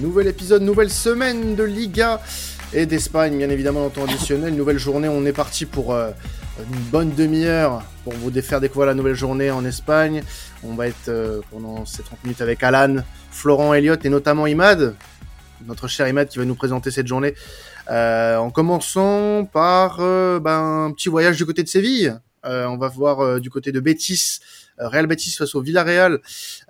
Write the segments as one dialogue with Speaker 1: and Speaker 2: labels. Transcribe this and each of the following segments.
Speaker 1: Nouvel épisode, nouvelle semaine de Liga et d'Espagne, bien évidemment, en temps additionnel. Nouvelle journée, on est parti pour euh, une bonne demi-heure pour vous faire découvrir la nouvelle journée en Espagne. On va être euh, pendant ces 30 minutes avec Alan, Florent, Elliot et notamment Imad, notre cher Imad qui va nous présenter cette journée. Euh, en commençant par ben, un petit voyage du côté de Séville. On va voir du côté de Bétis euh, Real Betis face au Villarreal,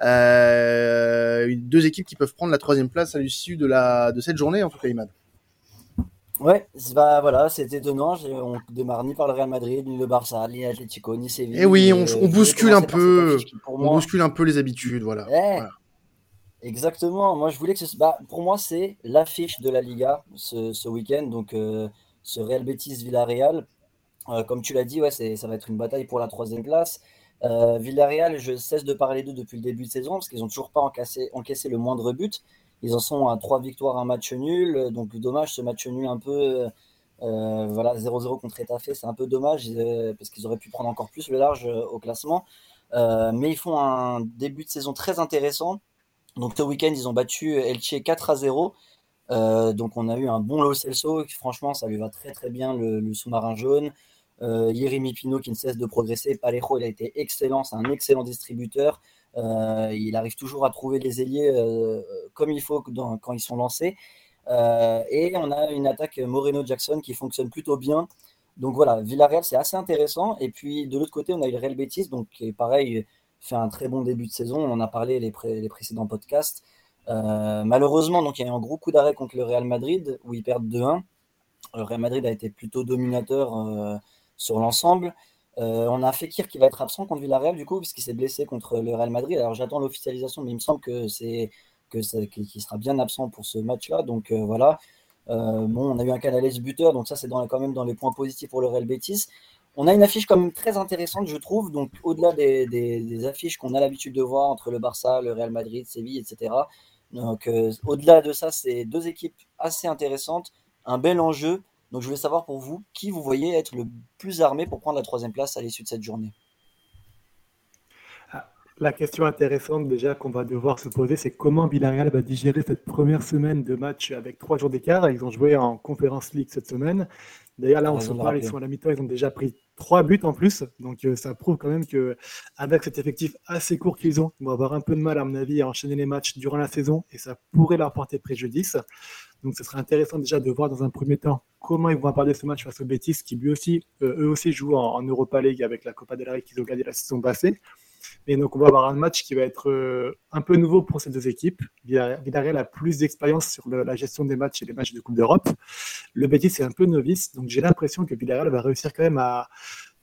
Speaker 1: euh, deux équipes qui peuvent prendre la troisième place à l'issue de la de cette journée en tout cas, Imad.
Speaker 2: Ouais, bah, voilà, c'est étonnant. On démarre ni par le Real Madrid, ni le Barça, ni l'Atlético, ni Séville.
Speaker 1: Et eh oui, on, euh, bouscule un peu, on bouscule un peu les habitudes, voilà.
Speaker 2: Exactement. Moi, je voulais que ce... bah, pour moi, c'est l'affiche de la Liga ce, ce week-end. Donc, ce Real Betis Villarreal, comme tu l'as dit, ouais, ça va être une bataille pour la troisième place. Euh, Villarreal, je cesse de parler d'eux depuis le début de saison parce qu'ils n'ont toujours pas encaissé, le moindre but. Ils en sont à trois victoires, un match nul. Donc dommage ce match nul un peu. Euh, voilà, 0-0 contre Etafé, c'est un peu dommage euh, parce qu'ils auraient pu prendre encore plus le large au classement. mais ils font un début de saison très intéressant. Donc ce week-end, ils ont battu Elche 4 à 0. donc on a eu un bon Lo Celso. Franchement, ça lui va très très bien le sous-marin jaune. Euh, Pino qui ne cesse de progresser. Parejo, il a été excellent, c'est un excellent distributeur. Euh, il arrive toujours à trouver les ailiers euh, comme il faut quand ils sont lancés. et on a une attaque Moreno-Jackson qui fonctionne plutôt bien. Donc voilà, Villarreal, c'est assez intéressant. Et puis de l'autre côté, on a eu le Real Betis, donc qui pareil, fait un très bon début de saison. On en a parlé les, les précédents podcasts. malheureusement, donc il y a eu un gros coup d'arrêt contre le Real Madrid où ils perdent 2-1. Le Real Madrid a été plutôt dominateur sur l'ensemble. Euh, on a Fekir qui va être absent contre Villarreal du coup, puisqu'il s'est blessé contre le Real Madrid. Alors j'attends l'officialisation, mais il me semble que c'est que qu'il sera bien absent pour ce match-là. Donc euh, voilà. Euh, bon, on a eu un Canales buteur, donc ça c'est quand même dans les points positifs pour le Real Betis. On a une affiche quand même très intéressante, je trouve. Donc au-delà des, des, affiches qu'on a l'habitude de voir entre le Barça, le Real Madrid, Séville, etc. Donc au-delà de ça, c'est deux équipes assez intéressantes, un bel enjeu. Donc je voulais savoir pour vous, qui vous voyez être le plus armé pour prendre la troisième place à l'issue de cette journée?
Speaker 3: Ah, La question intéressante déjà qu'on va devoir se poser, c'est comment Villarreal va digérer cette première semaine de match avec trois jours d'écart? Ils ont joué en Conference League cette semaine. D'ailleurs, là, on se parle, ils sont à la mi-temps, ils ont déjà pris trois buts en plus. Donc, euh, ça prouve quand même que avec cet effectif assez court qu'ils ont, ils vont avoir un peu de mal, à mon avis, à enchaîner les matchs durant la saison et ça pourrait leur porter préjudice. Donc, ce serait intéressant déjà de voir dans un premier temps comment ils vont aborder ce match face au Betis, qui lui aussi, euh, eux aussi jouent en, Europa League avec la Copa del Rey qu'ils ont gagné la saison passée. Et donc, on va avoir un match qui va être euh, un peu nouveau pour ces deux équipes. Villarreal a plus d'expérience sur la gestion des matchs et les matchs de Coupe d'Europe. Le Betis est un peu novice, donc j'ai l'impression que Villarreal va réussir quand même à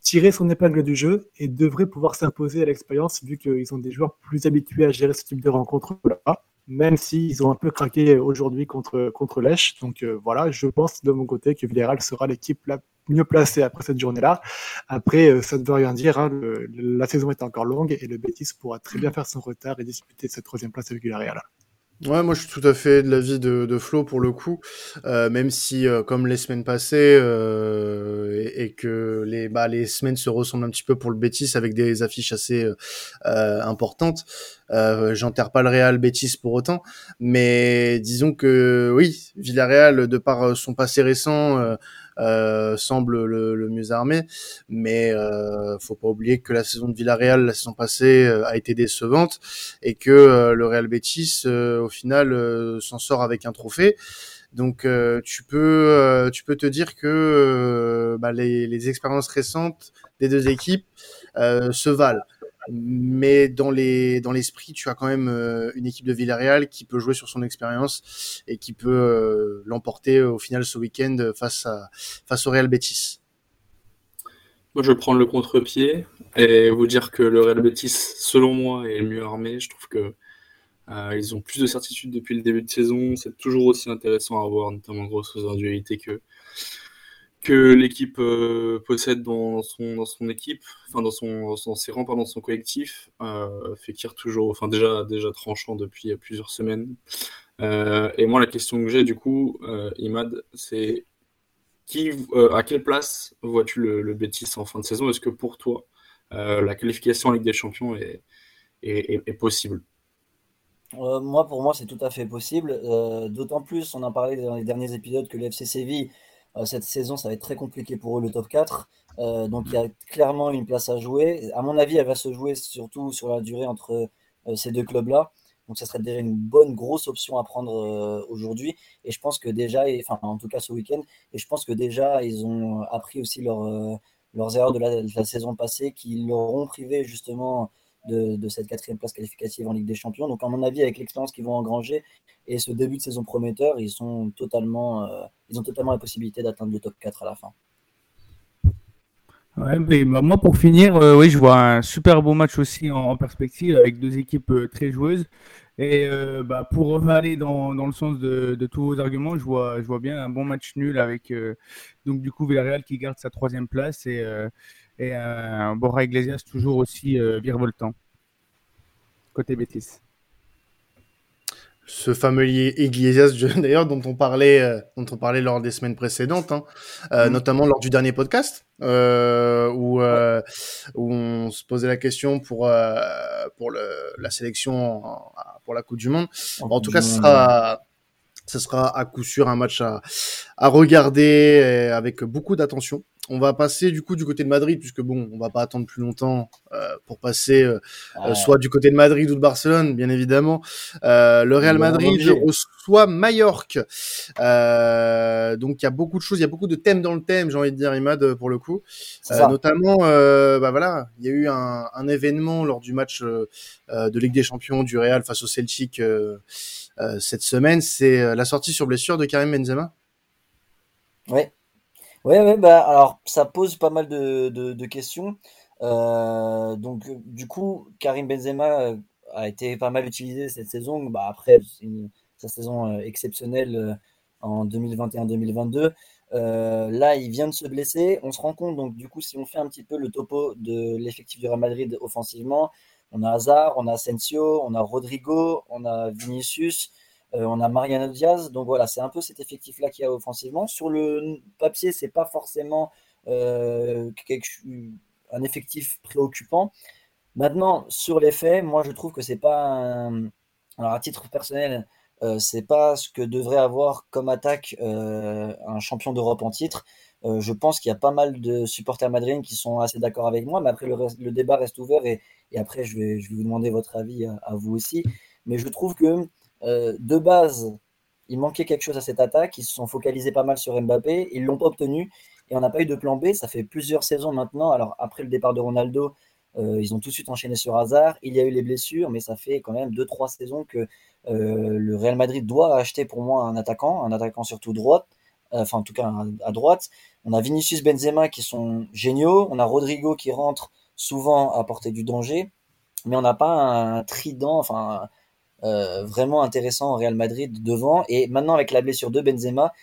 Speaker 3: tirer son épingle du jeu et devrait pouvoir s'imposer à l'expérience vu qu'ils ont des joueurs plus habitués à gérer ce type de rencontre-là même s'ils ont un peu craqué aujourd'hui contre, contre Lèche. Donc euh, voilà, je pense de mon côté que Villarreal sera l'équipe la mieux placée après cette journée-là. Après, euh, ça ne veut rien dire, hein, la saison est encore longue et le Betis pourra très bien faire son retard et disputer cette troisième place avec Villarreal.
Speaker 1: Ouais, moi je suis tout à fait de l'avis de, de Flo pour le coup, euh, même si euh, comme les semaines passées euh, et, que les bah, les semaines se ressemblent un petit peu pour le Bétis avec des affiches assez euh, importantes. J'enterre pas le Real Bétis pour autant, mais disons que oui, Villarreal de par son passé récent euh, semble le, mieux armé. Mais euh, faut pas oublier que la saison de Villarreal, la saison passée, euh, a été décevante et que euh, le Real Betis, au final, s'en sort avec un trophée. Donc tu peux tu peux te dire que bah, les, les, expériences récentes des deux équipes se valent mais dans les dans l'esprit, tu as quand même euh, une équipe de Villarreal qui peut jouer sur son expérience et qui peut euh, l'emporter au final ce week-end face à face au Real Betis.
Speaker 4: Moi, je vais prendre le contre-pied et vous dire que le Real Betis, selon moi, est mieux armé. Je trouve que euh, ils ont plus de certitude depuis le début de saison. C'est toujours aussi intéressant à voir, notamment grâce aux individualités que que l'équipe euh, possède dans son, dans son équipe, enfin dans son, dans ses rangs, dans son collectif, euh, Fekir toujours, enfin déjà, déjà tranchant depuis plusieurs semaines. Euh, et moi, la question que j'ai du coup, euh, Imad, c'est qui, à quelle place vois-tu le, le Betis en fin de saison? Est-ce que pour toi, la qualification en Ligue des Champions est, est, possible?
Speaker 2: Moi, pour moi, c'est tout à fait possible. D'autant plus, on en parlait dans les derniers épisodes, que le FC Séville, cette saison, ça va être très compliqué pour eux, le top 4. donc, il y a clairement une place à jouer. À mon avis, elle va se jouer surtout sur la durée entre ces deux clubs-là. Donc, ça serait déjà une bonne grosse option à prendre aujourd'hui. Et je pense que déjà, enfin, en tout cas ce week-end, et je pense que déjà, ils ont appris aussi leur, leurs erreurs de la, saison passée qui leur ont privé justement de, cette quatrième place qualificative en Ligue des Champions. Donc, à mon avis, avec l'expérience qu'ils vont engranger et ce début de saison prometteur, ils, sont totalement, ils ont totalement la possibilité d'atteindre le top 4 à la fin.
Speaker 5: Bah, moi pour finir, euh, oui, je vois un super beau match aussi en, perspective avec deux équipes euh, très joueuses. Et euh, bah, pour aller dans, dans le sens de, de, tous vos arguments, je vois, je vois bien un bon match nul avec donc du coup Villarreal qui garde sa troisième place et, et un Borja Iglesias toujours aussi virevoltant. Côté Bétis
Speaker 1: ce fameux Iglesias d'ailleurs dont on parlait euh, dont on parlait lors des semaines précédentes hein, euh, mm. notamment lors du dernier podcast euh, où euh, où on se posait la question pour euh, pour le, la sélection pour la Coupe du Monde. En, tout cas ce sera ce sera à coup sûr un match à, à regarder avec beaucoup d'attention on va passer du coup du côté de Madrid, puisque bon, on va pas attendre plus longtemps euh, pour passer euh, euh, soit du côté de Madrid ou de Barcelone, bien évidemment. le Real Madrid reçoit Mallorca. donc il y a beaucoup de choses, il y a beaucoup de thèmes dans le thème, j'ai envie de dire, Imad, pour le coup. notamment, bah voilà, il y a eu un, un, événement lors du match de Ligue des Champions du Real face au Celtic cette semaine, c'est la sortie sur blessure de Karim Benzema.
Speaker 2: Ouais, Ouais, ouais, bah, alors ça pose pas mal de, de, questions. Euh, donc, du coup, Karim Benzema euh, a été pas mal utilisé cette saison. Bah, après, sa saison euh, exceptionnelle en 2021-2022. là, il vient de se blesser. On se rend compte, donc, du coup, si on fait un petit peu le topo de l'effectif du Real Madrid offensivement, on a Hazard, on a Asensio, on a Rodrigo, on a Vinicius. Euh, on a Mariano Diaz, donc voilà, c'est un peu cet effectif-là qu'il y a offensivement. Sur le papier, c'est pas forcément euh, un effectif préoccupant. Maintenant, sur les faits, moi je trouve que c'est pas. Alors à titre personnel, euh, c'est pas ce que devrait avoir comme attaque un champion d'Europe en titre. je pense qu'il y a pas mal de supporters madrilènes qui sont assez d'accord avec moi, mais après le, débat reste ouvert et, après je vais, je vais vous demander votre avis à vous aussi. Mais je trouve que euh, de base, il manquait quelque chose à cette attaque. Ils se sont focalisés pas mal sur Mbappé. Ils l'ont pas obtenu. Et on n'a pas eu de plan B. Ça fait plusieurs saisons maintenant. Alors, après le départ de Ronaldo, euh, ils ont tout de suite enchaîné sur Hazard. Il y a eu les blessures, mais ça fait quand même 2-3 saisons que euh, le Real Madrid doit acheter pour moi un attaquant, un attaquant surtout droite, enfin en tout cas à droite. On a Vinicius Benzema qui sont géniaux. On a Rodrigo qui rentre souvent à portée du danger. Mais on n'a pas un trident, enfin euh, vraiment intéressant au Real Madrid devant. Et maintenant, avec la blessure de Benzema,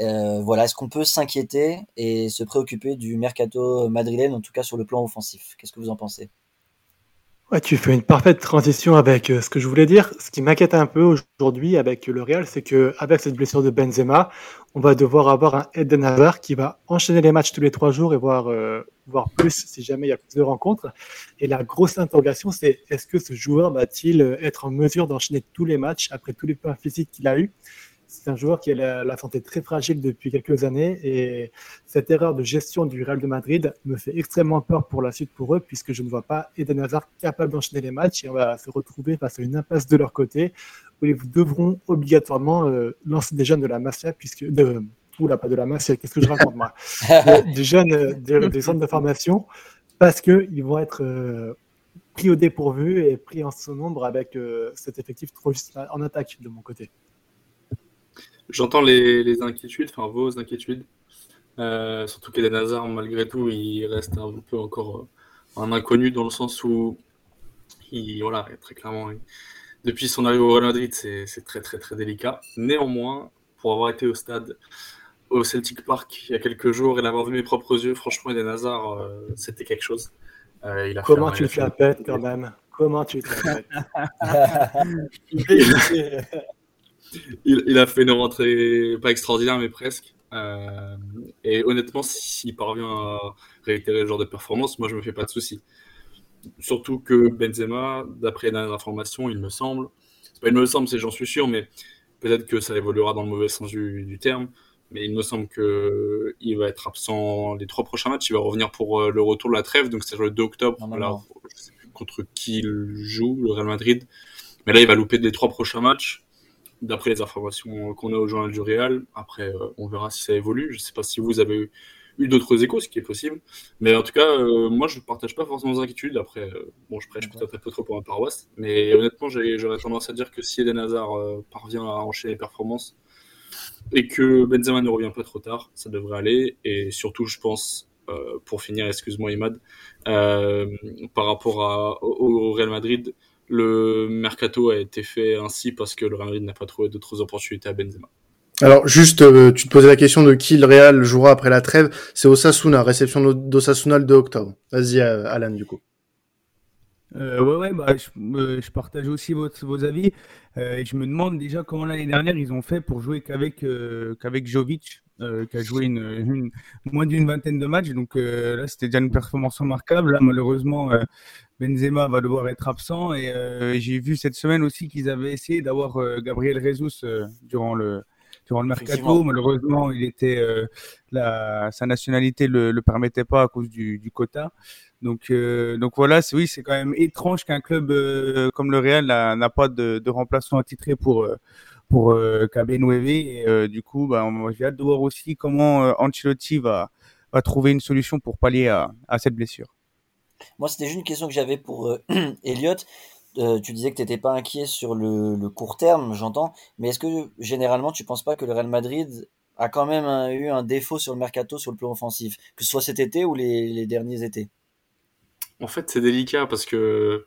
Speaker 2: euh, voilà, est-ce qu'on peut s'inquiéter et se préoccuper du mercato madrilène, en tout cas sur le plan offensif? Qu'est-ce que vous en pensez?
Speaker 3: Ouais, tu fais une parfaite transition avec euh, ce que je voulais dire. Ce qui m'inquiète un peu aujourd'hui avec le Real, c'est que avec cette blessure de Benzema, on va devoir avoir un Eden Hazard qui va enchaîner les matchs tous les trois jours et voir euh, voir plus si jamais il y a plus de rencontres. Et la grosse interrogation, c'est est-ce que ce joueur va-t-il être en mesure d'enchaîner tous les matchs après tous les points physiques qu'il a eu c'est un joueur qui a la, santé très fragile depuis quelques années et cette erreur de gestion du Real de Madrid me fait extrêmement peur pour la suite pour eux puisque je ne vois pas Eden Hazard capable d'enchaîner les matchs et on va se retrouver face à une impasse de leur côté où ils devront obligatoirement euh, lancer des jeunes de la Masia puisque de oula pas de la Masia qu'est-ce que je raconte moi des jeunes euh, des, centres de formation parce que ils vont être euh, pris au dépourvu et pris en son nombre avec cet effectif trop juste en attaque de mon côté.
Speaker 4: J'entends les, inquiétudes, enfin vos inquiétudes. Euh, surtout qu'Eden Hazard, malgré tout, il reste un peu encore euh, un inconnu dans le sens où, il, voilà, très clairement, depuis son arrivée au Real Madrid, c'est très très très délicat. Néanmoins, pour avoir été au stade au Celtic Park il y a quelques jours et l'avoir vu mes propres yeux, franchement, Eden Hazard, euh, c'était quelque chose.
Speaker 3: il a Comment tu le fais à pète quand même? Comment tu le fais
Speaker 4: il, a fait une rentrée pas extraordinaire, mais presque. Euh, et honnêtement, s'il parvient à réitérer le genre de performance, moi je me fais pas de soucis. Surtout que Benzema, d'après les informations, il me semble, c'est pas il me semble, c'est j'en suis sûr, mais peut-être que ça évoluera dans le mauvais sens du, terme. Mais il me semble que il va être absent les trois prochains matchs. Il va revenir pour le retour de la trêve, donc c'est le 2 octobre. Là, je sais plus contre qui il joue, le Real Madrid. Mais là, il va louper les trois prochains matchs d'après les informations qu'on a au journal du Real. Après, euh, on verra si ça évolue. Je ne sais pas si vous avez eu, d'autres échos, ce qui est possible. Mais en tout cas, euh, moi, je ne partage pas forcément vos inquiétudes. Après, euh, bon, je prêche peut-être un peu trop pour ma paroisse. Mais honnêtement, j'aurais tendance à dire que si Eden Hazard parvient à enchaîner les performances et que Benzema ne revient pas trop tard, ça devrait aller. Et surtout, je pense, pour finir, excuse-moi Imad, par rapport au Real Madrid, le mercato a été fait ainsi parce que le Real Madrid n'a pas trouvé d'autres opportunités à Benzema.
Speaker 1: Alors juste, euh, tu te posais la question de qui le Real jouera après la trêve. C'est Osasuna, réception d'Osasuna le 2 octobre. Vas-y, euh, Alan, du coup.
Speaker 5: Euh, ouais, ouais, bah, je, partage aussi votre, vos avis. et je me demande déjà comment l'année dernière ils ont fait pour jouer qu'avec qu'avec Jovic, qui a joué une, moins d'une vingtaine de matchs. Donc là, c'était déjà une performance remarquable. Là, malheureusement, Benzema va devoir être absent. Et euh, j'ai vu cette semaine aussi qu'ils avaient essayé d'avoir euh, Gabriel Jesus euh, durant le durant le mercato. Malheureusement, il était la, sa nationalité le, le permettait pas à cause du, du quota. Donc donc voilà, c'est oui, c'est quand même étrange qu'un club comme le Real n'a pas de, de remplaçant attitré pour pour euh, Et du coup, bah, j'ai hâte de voir aussi comment Ancelotti va va trouver une solution pour pallier à, à cette blessure.
Speaker 2: Moi, c'était juste une question que j'avais pour euh, Elliot. Euh, tu disais que tu n'étais pas inquiet sur le, court terme, j'entends, mais est-ce que généralement tu penses pas que le Real Madrid a quand même eu un défaut sur le mercato sur le plan offensif, que ce soit cet été ou les, derniers étés?
Speaker 4: En fait, c'est délicat parce que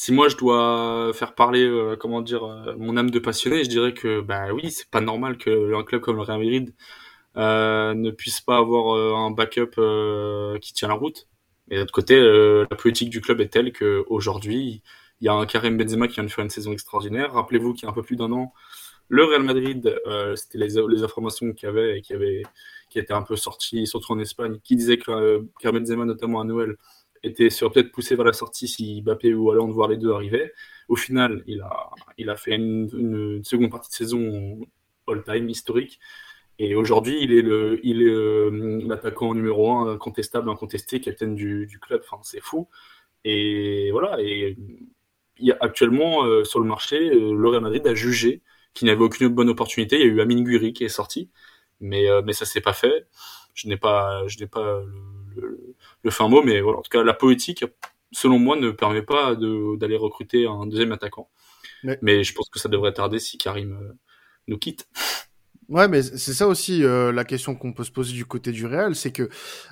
Speaker 4: si moi je dois faire parler, euh, comment dire, mon âme de passionné, je dirais que bah oui, c'est pas normal que un club comme le Real Madrid ne puisse pas avoir un backup qui tient la route. Et de l'autre côté, euh, la politique du club est telle qu'aujourd'hui, il y a un Karim Benzema qui vient de faire une saison extraordinaire. Rappelez-vous qu'il y a un peu plus d'un an, le Real Madrid, euh, c'était les, les, informations qu'il y avait et qui avait qui étaient un peu sorties, surtout en Espagne, qui disaient que euh, Karim Benzema, notamment à Noël, était sur peut-être poussé vers la sortie si Mbappé ou Hollande voir les deux arrivaient. Au final, il a, il a fait une, une seconde partie de saison all-time historique. Et aujourd'hui, il est le, il est euh, l'attaquant numéro un, incontestable, incontesté, capitaine du, du club. Enfin, c'est fou. Et voilà. Et il y a actuellement euh, sur le marché, euh, le Real Madrid a jugé qu'il n'y avait aucune bonne opportunité. Il y a eu Amin Guri qui est sorti, mais mais ça s'est pas fait. Je n'ai pas, je n'ai pas le, le, fin mot, mais voilà. En tout cas, la politique, selon moi, ne permet pas d'aller recruter un deuxième attaquant. Mais je pense que ça devrait tarder si Karim nous quitte.
Speaker 1: Ouais, mais c'est ça aussi euh, la question qu'on peut se poser du côté du Real, c'est que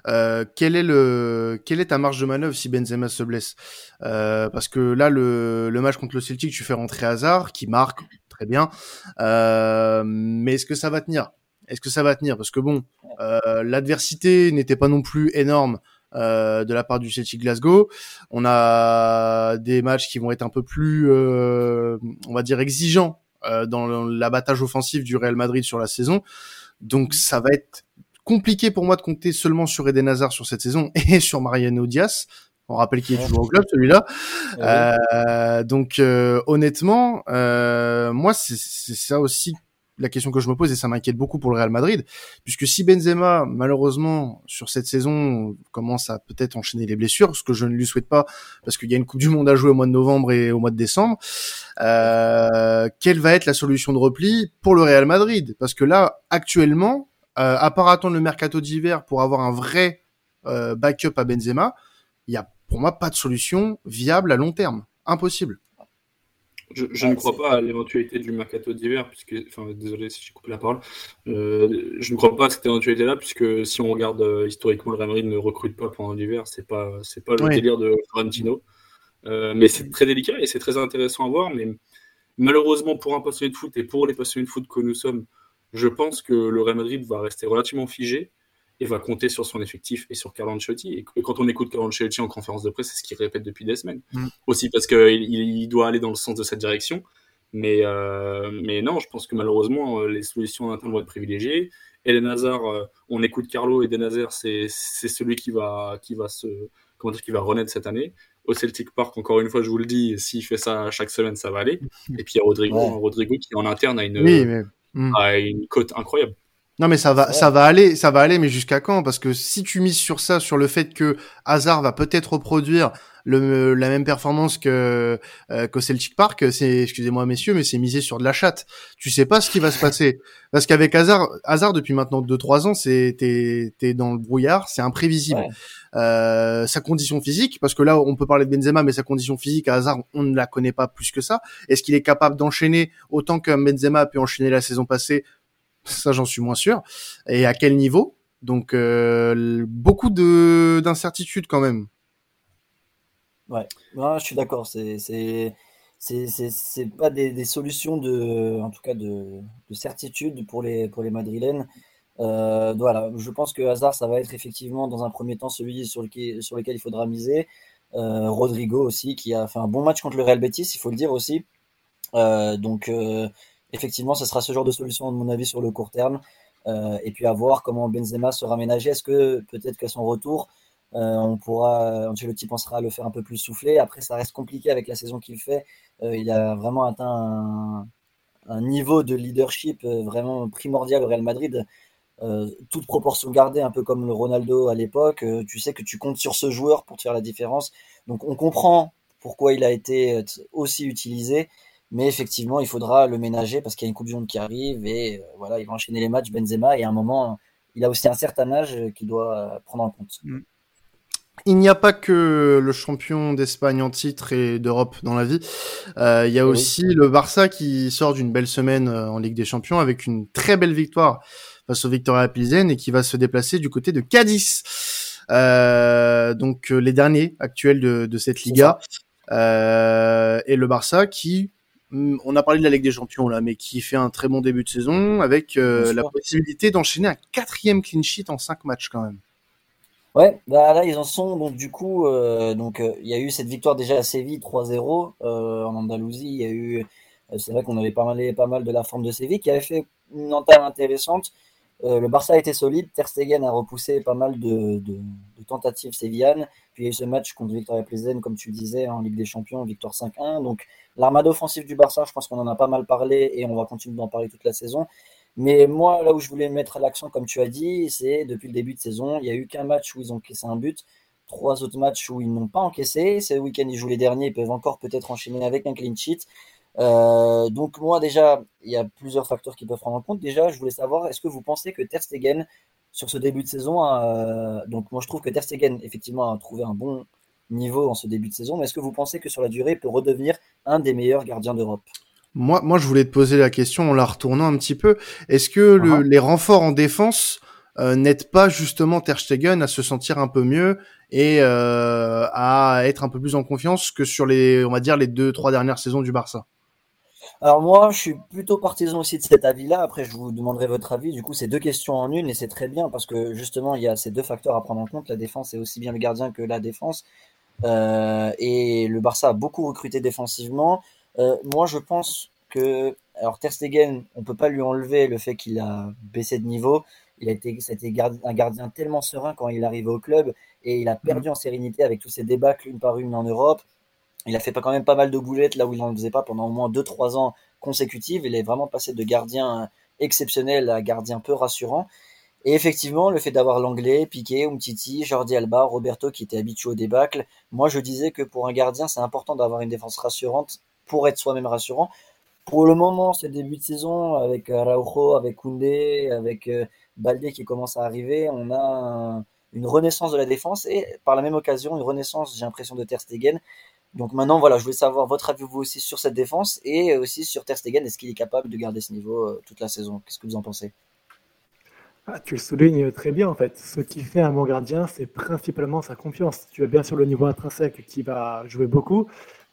Speaker 1: euh, quel est le quelle est ta marge de manœuvre si Benzema se blesse? Euh, Parce que là, le, le match contre le Celtic, tu fais rentrer Hazard, qui marque très bien, euh, mais est-ce que ça va tenir? Est-ce que ça va tenir? Parce que bon, euh, l'adversité n'était pas non plus énorme. Euh, de la part du Celtic Glasgow. On a des matchs qui vont être un peu plus, euh, on va dire, exigeants euh, dans l'abattage offensif du Real Madrid sur la saison. Donc ça va être compliqué pour moi de compter seulement sur Eden Hazard sur cette saison et sur Mariano Diaz. On rappelle qu'il est toujours au club celui-là. Euh, donc euh, honnêtement, euh, moi c'est ça aussi la question que je me pose et ça m'inquiète beaucoup pour le Real Madrid, puisque si Benzema, malheureusement, sur cette saison, commence à peut-être enchaîner les blessures, ce que je ne lui souhaite pas, parce qu'il y a une Coupe du Monde à jouer au mois de novembre et au mois de décembre, euh, quelle va être la solution de repli pour le Real Madrid? Parce que là, actuellement, euh, à part attendre le mercato d'hiver pour avoir un vrai euh, backup à Benzema, il y a pour moi pas de solution viable à long terme. Impossible.
Speaker 4: Je, je ne crois pas à l'éventualité du mercato d'hiver, puisque, enfin, désolé si j'ai coupé la parole. Euh, je ne crois pas à cette éventualité-là, puisque si on regarde euh, historiquement, le Real Madrid ne recrute pas pendant l'hiver, c'est pas, c'est pas le délire de Florentino. Euh, mais c'est très délicat et c'est très intéressant à voir. Mais malheureusement, pour un passionné de foot et pour les passionnés de foot que nous sommes, je pense que le Real Madrid va rester relativement figé et va compter sur son effectif et sur Carlo Ancelotti. Et quand on écoute Carlo Ancelotti en conférence de presse, c'est ce qu'il répète depuis des semaines. Mm. Aussi parce qu'il il doit aller dans le sens de cette direction. Mais, euh, mais non, je pense que malheureusement, euh, les solutions en vont être privilégiées. Eden Hazard, euh, on écoute Carlo, Eden Hazard, c'est celui qui va, qui va se, comment dire, qui va renaître cette année. au Celtic Park, encore une fois, je vous le dis, s'il fait ça chaque semaine, ça va aller. Et puis il y a Rodrigo, Rodrigo qui en interne a une, hmm. a une cote incroyable.
Speaker 1: Non mais ça va, ça va aller, ça va aller, mais jusqu'à quand? Parce que si tu mises sur ça, sur le fait que Hazard va peut-être reproduire le, la même performance que euh, qu'au Celtic Park, c'est, excusez-moi messieurs, mais c'est misé sur de la chatte. Tu sais pas ce qui va se passer, parce qu'avec Hazard, Hazard depuis maintenant 2-3 ans, c'est t'es t'es dans le brouillard, c'est imprévisible. Euh, sa condition physique, parce que là on peut parler de Benzema, mais sa condition physique à Hazard, on ne la connaît pas plus que ça. Est-ce qu'il est capable d'enchaîner autant que Benzema a pu enchaîner la saison passée ça j'en suis moins sûr. Et à quel niveau? Donc euh, beaucoup de d'incertitudes quand même.
Speaker 2: Ouais, je suis d'accord. C'est c'est c'est pas des, des, solutions de en tout cas de, de, certitude pour les pour les Madrilènes. Euh, voilà, je pense que Hazard, ça va être effectivement dans un premier temps celui sur lequel, il faudra miser. Euh, Rodrigo aussi, qui a fait un bon match contre le Real Betis, il faut le dire aussi. Donc, effectivement, ce sera ce genre de solution, à mon avis, sur le court terme. Euh, et puis à voir comment Benzema sera ménagé. Est-ce que peut-être qu'à son retour, euh, on pourra, Ancelotti pensera à le faire un peu plus souffler. Après, ça reste compliqué avec la saison qu'il fait. Euh, il a vraiment atteint un, niveau de leadership vraiment primordial au Real Madrid. toute proportion gardée, un peu comme le Ronaldo à l'époque. tu sais que tu comptes sur ce joueur pour te faire la différence. Donc on comprend pourquoi il a été aussi utilisé. Mais effectivement, il faudra le ménager parce qu'il y a une Coupe du Monde qui arrive et euh, voilà, il va enchaîner les matchs Benzema et à un moment, il a aussi un certain âge qu'il doit euh, prendre en compte. Mm.
Speaker 1: Il n'y a pas que le champion d'Espagne en titre et d'Europe dans la vie. Euh, il y a aussi le Barça qui sort d'une belle semaine en Ligue des Champions avec une très belle victoire face au Victoria Pilsen et qui va se déplacer du côté de Cadiz. donc les derniers actuels de, de cette Liga. et le Barça qui on a parlé de la Ligue des Champions là, mais qui fait un très bon début de saison avec euh, la possibilité d'enchaîner un quatrième clean sheet en cinq matchs quand même.
Speaker 2: Ouais, bah là ils en sont donc du coup euh, donc euh, il y a eu cette victoire déjà à Séville 3-0 en Andalousie, il y a eu c'est vrai qu'on avait mal pas mal de la forme de Séville qui avait fait une entame intéressante. Le Barça a été solide, Ter Stegen a repoussé pas mal de, tentatives sévillanes. Puis il y a eu ce match contre Victoria Plzen, comme tu le disais, en Ligue des Champions, victoire 5-1. Donc l'armada offensive du Barça, je pense qu'on en a pas mal parlé et on va continuer d'en parler toute la saison. Mais moi, là où je voulais mettre l'accent, comme tu as dit, c'est depuis le début de saison, il n'y a eu qu'un match où ils ont encaissé un but, trois autres matchs où ils n'ont pas encaissé. Le week-end, ils jouent les derniers, ils peuvent encore peut-être enchaîner avec un clean sheet. Euh, donc moi déjà, il y a plusieurs facteurs qui peuvent prendre en compte. Déjà, je voulais savoir, est-ce que vous pensez que Ter Stegen, sur ce début de saison, euh, donc moi je trouve que Ter Stegen effectivement a trouvé un bon niveau en ce début de saison, mais est-ce que vous pensez que sur la durée, il peut redevenir un des meilleurs gardiens d'Europe?
Speaker 1: Moi, moi, je voulais te poser la question en la retournant un petit peu. Est-ce que le, uh-huh. les renforts en défense euh, n'aident pas justement Ter Stegen à se sentir un peu mieux et euh, à être un peu plus en confiance que sur les, on va dire, les deux, trois dernières saisons du Barça?
Speaker 2: Alors moi, je suis plutôt partisan aussi de cet avis-là. Après, je vous demanderai votre avis. Du coup, c'est deux questions en une et c'est très bien parce que justement, il y a ces deux facteurs à prendre en compte. La défense est aussi bien le gardien que la défense. Euh, et le Barça a beaucoup recruté défensivement. Euh, moi, je pense que alors Ter Stegen, on peut pas lui enlever le fait qu'il a baissé de niveau. Il a été, c'était un gardien tellement serein quand il arrivait au club et il a perdu mmh. en sérénité avec tous ces débâcles une par une en Europe. Il a fait quand même pas mal de boulettes là où il n'en faisait pas pendant au moins 2-3 ans consécutifs. Il est vraiment passé de gardien exceptionnel à gardien peu rassurant. Et effectivement, le fait d'avoir l'anglais, Piqué, Umtiti, Jordi Alba, Roberto qui était habitué au débâcle, moi je disais que pour un gardien, c'est important d'avoir une défense rassurante pour être soi-même rassurant. Pour le moment, ce début de saison, avec Araujo, avec Koundé, avec euh, Balde qui commence à arriver, on a une renaissance de la défense et par la même occasion une renaissance, j'ai l'impression, de Ter Stegen. Donc maintenant, voilà, je voulais savoir votre avis vous aussi sur cette défense et aussi sur Ter Stegen. Est-ce qu'il est capable de garder ce niveau euh, toute la saison? Qu'est-ce que vous en pensez?
Speaker 3: Ah, tu le soulignes très bien en fait. Ce qui fait un bon gardien, c'est principalement sa confiance. Tu as bien sûr le niveau intrinsèque qui va jouer beaucoup,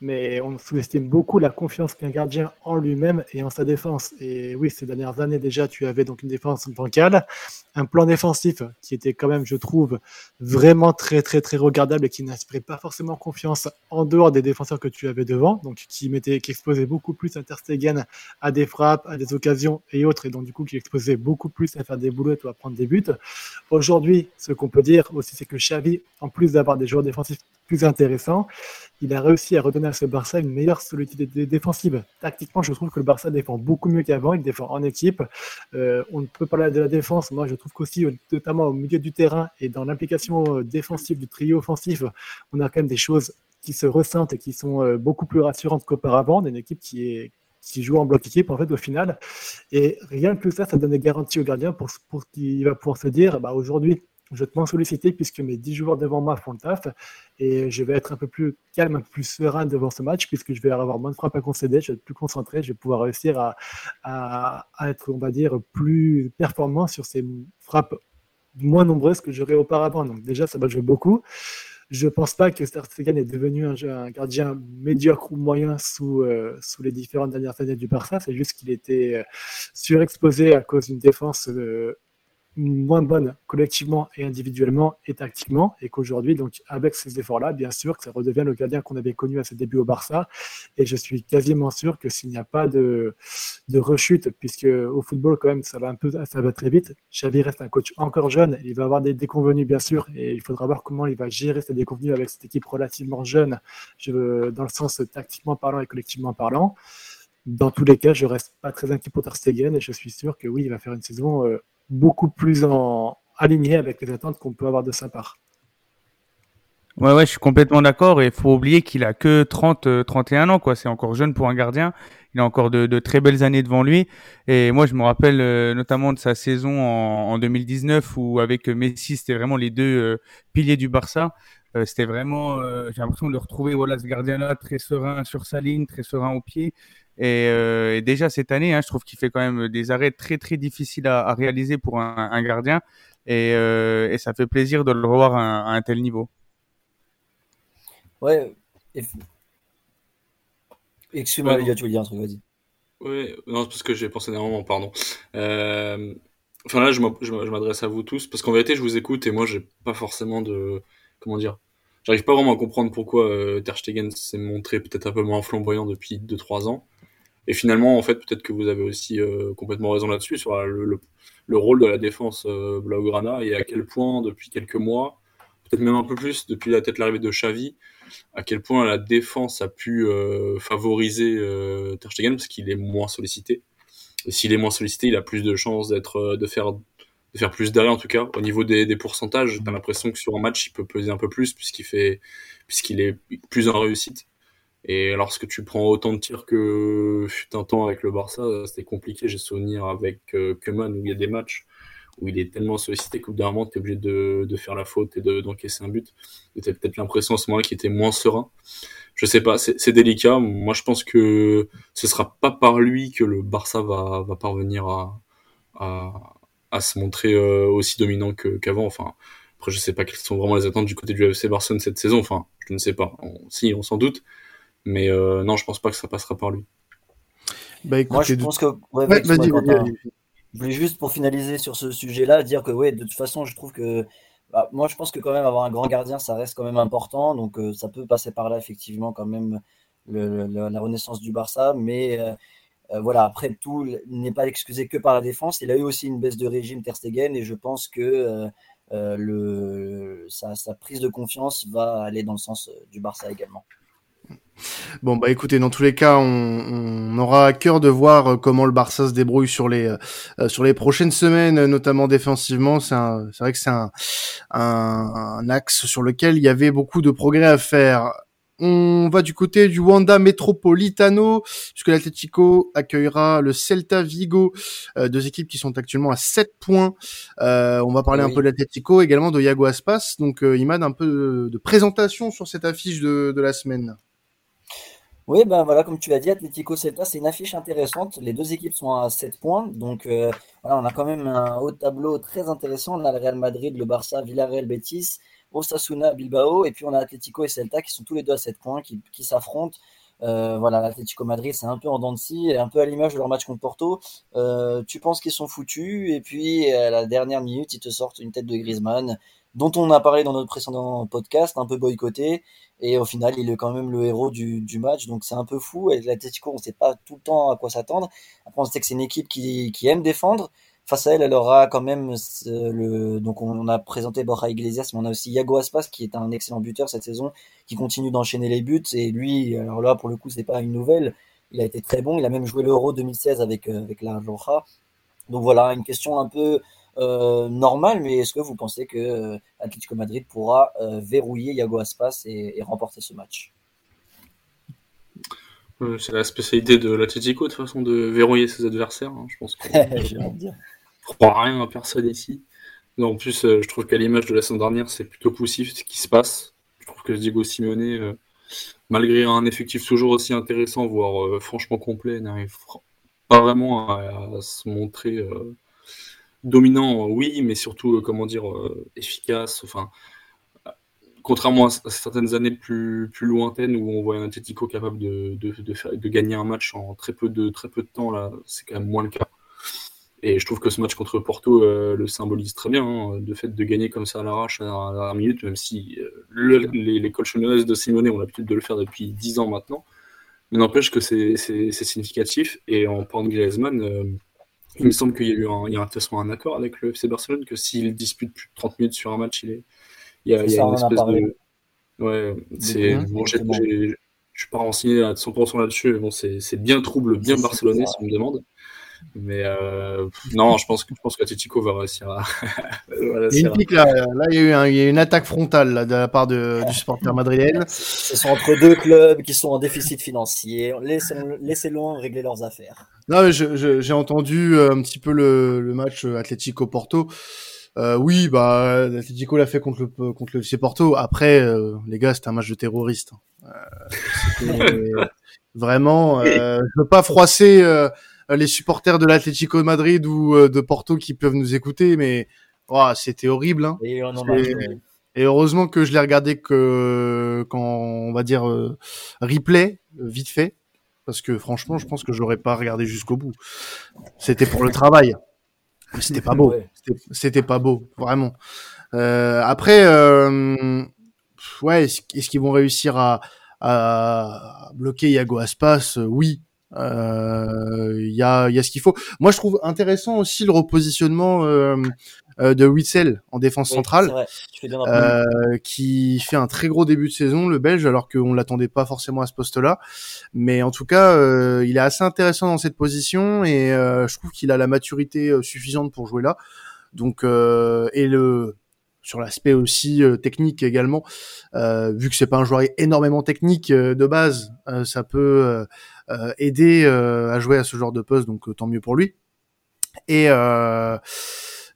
Speaker 3: mais on sous-estime beaucoup la confiance qu'un gardien en lui-même et en sa défense. Et oui, ces dernières années déjà, tu avais donc une défense bancale, un plan défensif qui était quand même, je trouve, vraiment très très très regardable et qui n'inspirait pas forcément confiance en dehors des défenseurs que tu avais devant, donc qui mettait, qui exposait beaucoup plus à Ter Stegen à des frappes, à des occasions et autres, et donc du coup qui exposait beaucoup plus à faire des boulettes ou à prendre des buts. Aujourd'hui, ce qu'on peut dire aussi, c'est que Xavi, en plus d'avoir des joueurs défensifs plus intéressant. Il a réussi à redonner à ce Barça une meilleure solidité défensive. Tactiquement, je trouve que le Barça défend beaucoup mieux qu'avant. Il défend en équipe. Euh, on ne peut parler de la défense. Moi, je trouve qu'aussi, notamment au milieu du terrain et dans l'implication défensive du trio offensif, on a quand même des choses qui se ressentent et qui sont beaucoup plus rassurantes qu'auparavant. Une équipe qui est qui joue en bloc équipe en fait au final. Et rien que ça, ça donne des garanties au gardien pour, pour qu'il va pouvoir se dire bah, aujourd'hui, je vais être moins sollicité puisque mes 10 joueurs devant moi font le taf et je vais être un peu plus calme, un peu plus serein devant ce match puisque je vais avoir moins de frappes à concéder, je vais être plus concentré, je vais pouvoir réussir à, être, on va dire, plus performant sur ces frappes moins nombreuses que j'aurais auparavant. Donc déjà, ça va jouer beaucoup. Je ne pense pas que Stegen est devenu un, gardien médiocre ou moyen sous, euh, sous les différentes dernières années du Barça. C'est juste qu'il était euh, surexposé à cause d'une défense euh, moins bonne collectivement et individuellement et tactiquement. Et qu'aujourd'hui donc avec ces efforts-là bien sûr que ça redevient le gardien qu'on avait connu à ses débuts au Barça. Et je suis quasiment sûr que s'il n'y a pas de, de rechute puisque au football quand même ça va un peu ça va très vite. Xavi reste un coach encore jeune. Il va avoir des déconvenus bien sûr. Et il faudra voir comment il va gérer ces déconvenus avec cette équipe relativement jeune. Je, dans le sens tactiquement parlant et collectivement parlant. Dans tous les cas, je reste pas très inquiet pour Ter Stegen et je suis sûr que oui, il va faire une saison euh, beaucoup plus en aligné avec les attentes qu'on peut avoir de sa part.
Speaker 5: Ouais, ouais, je suis complètement d'accord. Et il faut oublier qu'il a que 30, 31 euh, ans, quoi. C'est encore jeune pour un gardien. Il a encore de, très belles années devant lui. Et moi, je me rappelle euh, notamment de sa saison en, en 2019 où avec Messi, c'était vraiment les deux euh, piliers du Barça. c'était vraiment, j'ai l'impression de le retrouver, voilà, ce gardien-là, très serein sur sa ligne, très serein au pied. Euh, et, déjà cette année, hein, je trouve qu'il fait quand même des arrêts très très difficiles à, réaliser pour un, gardien. Euh, et, ça fait plaisir de le revoir à, un tel niveau.
Speaker 2: Ouais. Excuse-moi, tu veux dire un truc, vas-y.
Speaker 4: Ouais, non, c'est parce que j'ai pensé d'un moment, pardon. Euh, enfin là, je m'adresse à vous tous, parce qu'en vérité, je vous écoute et moi, j'ai pas forcément de. Comment dire J'arrive pas vraiment à comprendre pourquoi euh, Ter Stegen s'est montré peut-être un peu moins flamboyant depuis 2-3 ans. Et finalement, en fait, peut-être que vous avez aussi euh, complètement raison là-dessus sur le, le, rôle de la défense euh, Blaugrana et à quel point, depuis quelques mois, peut-être même un peu plus, depuis la tête l'arrivée de Xavi, à quel point la défense a pu euh, favoriser euh, Ter Stegen parce qu'il est moins sollicité. Et s'il est moins sollicité, il a plus de chances d'être, euh, de faire, de faire plus d'arrêts en tout cas. Au niveau des, des pourcentages, t'as l'impression que sur un match, il peut peser un peu plus puisqu'il fait, puisqu'il est plus en réussite. Et lorsque tu prends autant de tirs que fut un temps avec le Barça, c'était compliqué. J'ai souvenir avec euh, où il y a des matchs où il est tellement sollicité bout d'un moment, tu es obligé de, de, faire la faute et d'encaisser un but. Et peut-être l'impression en ce moment qu'il était moins serein. Je sais pas, c'est délicat. Moi, je pense que ce sera pas par lui que le Barça va, va parvenir à, à, à se montrer euh, aussi dominant qu'avant. enfin, après, je sais pas quelles sont vraiment les attentes du côté du FC Barcelone cette saison. Enfin, je ne sais pas. si, on s'en doute. Mais euh, non, je pense pas que ça passera par lui.
Speaker 2: Bah, Moi, je pense que. Ouais, je voulais juste pour finaliser sur ce sujet-là dire que ouais, de toute façon, je trouve que bah, moi, je pense que quand même avoir un grand gardien, ça reste quand même important. Donc, euh, ça peut passer par là, effectivement, quand même, le, la renaissance du Barça. Mais euh, voilà, après tout, n'est pas excusé que par la défense. Il a eu aussi une baisse de régime Ter Stegen et je pense que le, sa, sa, prise de confiance va aller dans le sens du Barça également.
Speaker 1: Bon bah écoutez, dans tous les cas, on, aura à cœur de voir euh, comment le Barça se débrouille sur les euh, euh, sur les prochaines semaines, notamment défensivement. C'est vrai que c'est un, axe sur lequel il y avait beaucoup de progrès à faire. On va du côté du Wanda Metropolitano, puisque l'Atlético accueillera le Celta Vigo, deux équipes qui sont actuellement à 7 points. on va parler un peu de l'Atlético, également de Yago Aspas. Donc, il m'a un peu de, présentation sur cette affiche de, de la semaine.
Speaker 2: Oui, ben voilà, comme tu l'as dit, Atlético Celta, c'est une affiche intéressante. Les deux équipes sont à 7 points. Donc euh, voilà, on a quand même un haut tableau très intéressant. On a le Real Madrid, le Barça, Villarreal, Betis, Osasuna, Bilbao. Et puis on a Atlético et Celta qui sont tous les deux à 7 points, qui, s'affrontent. Euh, voilà, l'Atlético Madrid, c'est un peu en dents de scie, un peu à l'image de leur match contre Porto. Euh, tu penses qu'ils sont foutus, et puis à la dernière minute, ils te sortent une tête de Griezmann, dont on a parlé dans notre précédent podcast, un peu boycotté. Et au final, il est quand même le héros du, match. Donc c'est un peu fou. Et l'Atletico, on ne sait pas tout le temps à quoi s'attendre. Après, on sait que c'est une équipe qui, qui aime défendre. Face à elle, elle aura quand même le. Donc, on a présenté Borja Iglesias, mais on a aussi Yago Aspas, qui est un excellent buteur cette saison, qui continue d'enchaîner les buts. Et lui, alors là, pour le coup, c'est pas une nouvelle. Il a été très bon. Il a même joué l'Euro 2016 avec, euh, avec la Roja. Donc voilà, une question un peu euh, normale, mais est-ce que vous pensez que euh, Atlético Madrid pourra verrouiller Yago Aspas et, remporter ce match?
Speaker 4: C'est la spécialité de l'Atlético de toute façon de verrouiller ses adversaires. Hein. Je pense que. Je crois rien à personne ici. en plus, je trouve qu'à l'image de la saison dernière, c'est plutôt poussif ce qui se passe. Je trouve que Diego Simeone, malgré un effectif toujours aussi intéressant, voire franchement complet, n'arrive pas vraiment à, se montrer euh, dominant, oui, mais surtout, euh, comment dire, euh, efficace. Enfin, contrairement à, certaines années plus, plus lointaines où on voit un Atletico capable de, de, de, de, gagner un match en très peu de, très peu de temps, là, c'est quand même moins le cas. Et je trouve que ce match contre Porto le symbolise très bien, hein, le fait de gagner comme ça à l'arrache à la dernière minute, même si les, les colchonneuses de Simone ont l'habitude de le faire depuis 10 ans maintenant. Mais n'empêche que c'est significatif. Et en parlant de Griezmann, euh, il me semble qu'il y a eu un, il y a un, un accord avec le FC Barcelone que s'il dispute plus de 30 minutes sur un match, il, est, il y a, il y a une espèce de. Ouais, c'est. Bon, je ne suis pas renseigné à 100% là-dessus, mais bon, c'est bien trouble, bien barcelonais, si on me demande. Mais euh, non, je pense que je pense qu'Atletico va réussir à.
Speaker 1: là, là, il y, a eu une attaque frontale là, de la part de, du supporter madrilène.
Speaker 2: Ce sont entre deux clubs qui sont en déficit financier. Laissez-les régler leurs affaires.
Speaker 1: Non, j'ai entendu euh, un petit peu le, le match Atlético Porto. Euh, oui, bah l'Atlético l'a fait contre le contre le FC Porto. Après, euh, les gars, c'était un match de terroristes. Hein. Euh, vraiment, euh, je veux pas froisser euh, les supporters de l'Atlético Madrid ou euh, de Porto qui peuvent nous écouter, mais oh, c'était horrible. Hein. Et, heureusement que je l'ai regardé que quand on va dire euh, replay vite fait, parce que franchement, je pense que j'aurais pas regardé jusqu'au bout. C'était pour le travail, c'était pas beau. C'était pas beau, vraiment. Euh, après, ouais, est-ce, qu'ils vont réussir à, à bloquer Yago Aspas? Oui, il euh, y a, y a ce qu'il faut. Moi, je trouve intéressant aussi le repositionnement euh, euh de Witzel en défense centrale, euh, qui fait un très gros début de saison, le Belge, alors qu'on l'attendait pas forcément à ce poste-là. Mais en tout cas, euh, il est assez intéressant dans cette position et je trouve qu'il a la maturité suffisante pour jouer là. Donc, et le sur l'aspect aussi technique également, vu que c'est pas un joueur énormément technique de base, ça peut euh, aider euh, à jouer à ce genre de poste, donc euh, tant mieux pour lui. Et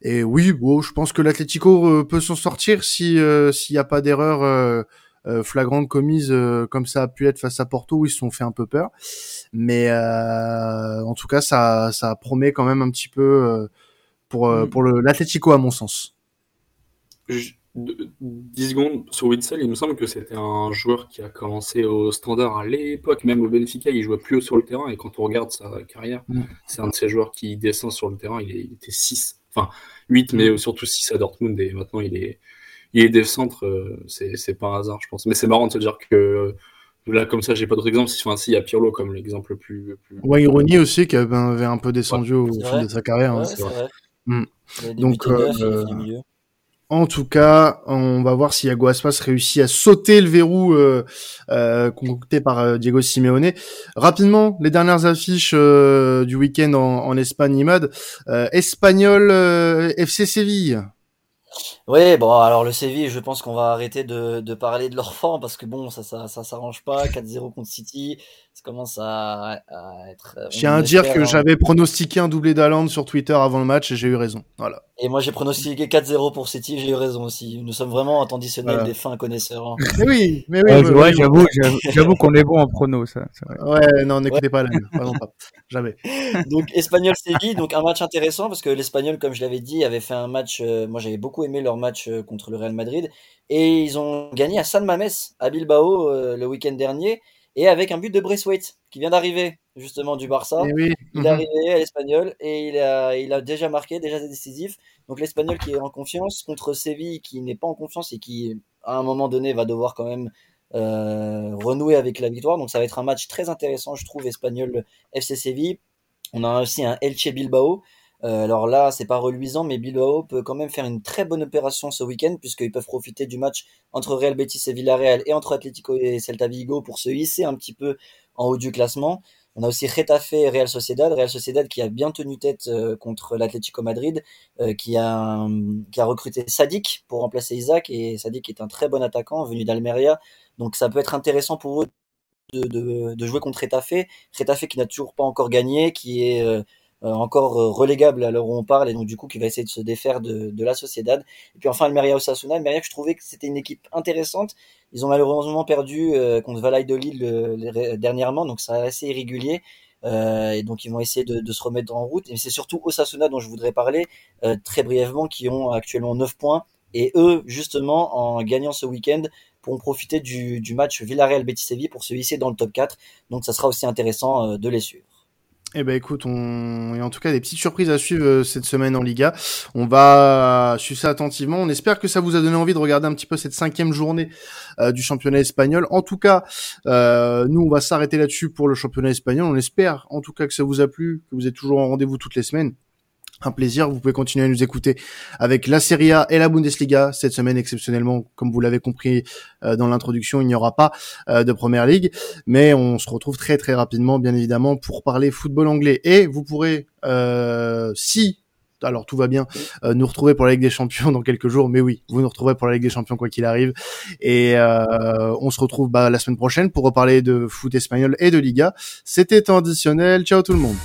Speaker 1: et oui, bon, je pense que l'Atlético peut s'en sortir si s'il n'y a pas d'erreur euh, flagrante commise comme ça a pu être face à Porto où ils se sont fait un peu peur. Mais en tout cas, ça, ça promet quand même un petit peu pour, mm. pour l'Atlético à mon sens.
Speaker 4: 10 secondes sur Witzel, il me semble que c'était un joueur qui a commencé au standard à l'époque, même au Benfica, il jouait plus haut sur le terrain, et quand on regarde sa carrière, mm. c'est un de ces joueurs qui descend sur le terrain, il, était 6, enfin 8, mais surtout 6 à Dortmund, et maintenant il est, il est des centres, euh, c'est pas un hasard, je pense. Mais c'est marrant de se dire que là, comme ça, j'ai pas d'autres exemples. Enfin, si, il y a Pirlo comme l'exemple le plus, plus.
Speaker 1: Ouais, Ironie aussi, qui avait un peu descendu au fil de sa carrière. Hein. Mm. Donc, euh, en tout cas, on va voir si Iago Aspas réussit à sauter le verrou euh, euh, concocté par euh, Diego Simeone. Rapidement, les dernières affiches du week-end en, en Espagne, Imad. Espagnol FC Séville.
Speaker 2: Oui, bon, alors le Séville, je pense qu'on va arrêter de, de parler de leur forme parce que bon, ça, ça, ça s'arrange pas. 4-0 contre City, ça commence à, à être.
Speaker 1: Je tiens à dire que j'avais pronostiqué un doublé d'Aland sur Twitter avant le match et j'ai eu raison. Voilà.
Speaker 2: Et moi, j'ai pronostiqué 4-0 pour City, j'ai eu raison aussi. Nous sommes vraiment en traditionnel des fins connaisseurs. Hein.
Speaker 1: Mais oui, mais oui.
Speaker 5: j'avoue, j'avoue qu'on est bon en prono, ça.
Speaker 1: Ouais, non, n'écoutez pas la pas. Jamais.
Speaker 2: Donc, Espagnol Séville, donc un match intéressant parce que l'Espagnol, comme je l'avais dit, avait fait un match. Euh, moi, j'avais beaucoup aimé leur match euh, contre le Real Madrid et ils ont gagné à San Mames, à Bilbao, euh, le week-end dernier et avec un but de Braithwaite qui vient d'arriver justement du Barça. Eh il est mhm. arrivé à l'Espagnol et il a, il a déjà marqué, déjà décisif. Donc l'Espagnol qui est en confiance contre Séville qui n'est pas en confiance et qui à un moment donné va devoir quand même euh, renouer avec la victoire. Donc ça va être un match très intéressant, je trouve, Espagnol FC Séville. On a aussi un Elche Bilbao. Euh, alors là, c'est pas reluisant, mais Bilbao peut quand même faire une très bonne opération ce week-end, puisqu'ils peuvent profiter du match entre Real Betis et Villarreal et entre Atlético et Celta Vigo pour se hisser un petit peu en haut du classement. On a aussi Retafe et Real Sociedad. Real Sociedad qui a bien tenu tête euh, contre l'Atlético Madrid, euh, qui, a, qui a recruté Sadik pour remplacer Isaac. Et Sadik est un très bon attaquant venu d'Almeria. Donc ça peut être intéressant pour eux de, de, de jouer contre Retafe. Retafe qui n'a toujours pas encore gagné, qui est euh, encore euh, relégable à l'heure où on parle et donc du coup qui va essayer de se défaire de, de la Sociedad. Et puis enfin Almeria Osasuna, Almeria je trouvais que c'était une équipe intéressante. Ils ont malheureusement perdu euh, contre Valladolid le, dernièrement, donc ça assez irrégulier. Euh, et donc ils vont essayer de, de se remettre en route. Et c'est surtout Osasuna dont je voudrais parler euh, très brièvement, qui ont actuellement 9 points. Et eux, justement, en gagnant ce week-end, pourront profiter du, du match Villarreal-Betis pour se hisser dans le top 4. Donc ça sera aussi intéressant de les suivre.
Speaker 1: Eh ben écoute, on a en tout cas des petites surprises à suivre euh, cette semaine en Liga. On va suivre ça attentivement. On espère que ça vous a donné envie de regarder un petit peu cette cinquième journée euh, du championnat espagnol. En tout cas, euh, nous on va s'arrêter là-dessus pour le championnat espagnol. On espère en tout cas que ça vous a plu, que vous êtes toujours en rendez-vous toutes les semaines un plaisir. Vous pouvez continuer à nous écouter avec la Serie A et la Bundesliga. Cette semaine, exceptionnellement, comme vous l'avez compris euh, dans l'introduction, il n'y aura pas euh, de Première Ligue. Mais on se retrouve très très rapidement, bien évidemment, pour parler football anglais. Et vous pourrez, euh, si alors tout va bien, nous retrouver pour la Ligue des Champions dans quelques jours. Mais oui, vous nous retrouverez pour la Ligue des Champions quoi qu'il arrive. Et on se retrouve bah, la semaine prochaine pour reparler de foot espagnol et de Liga. C'était additionnel. Ciao tout le monde.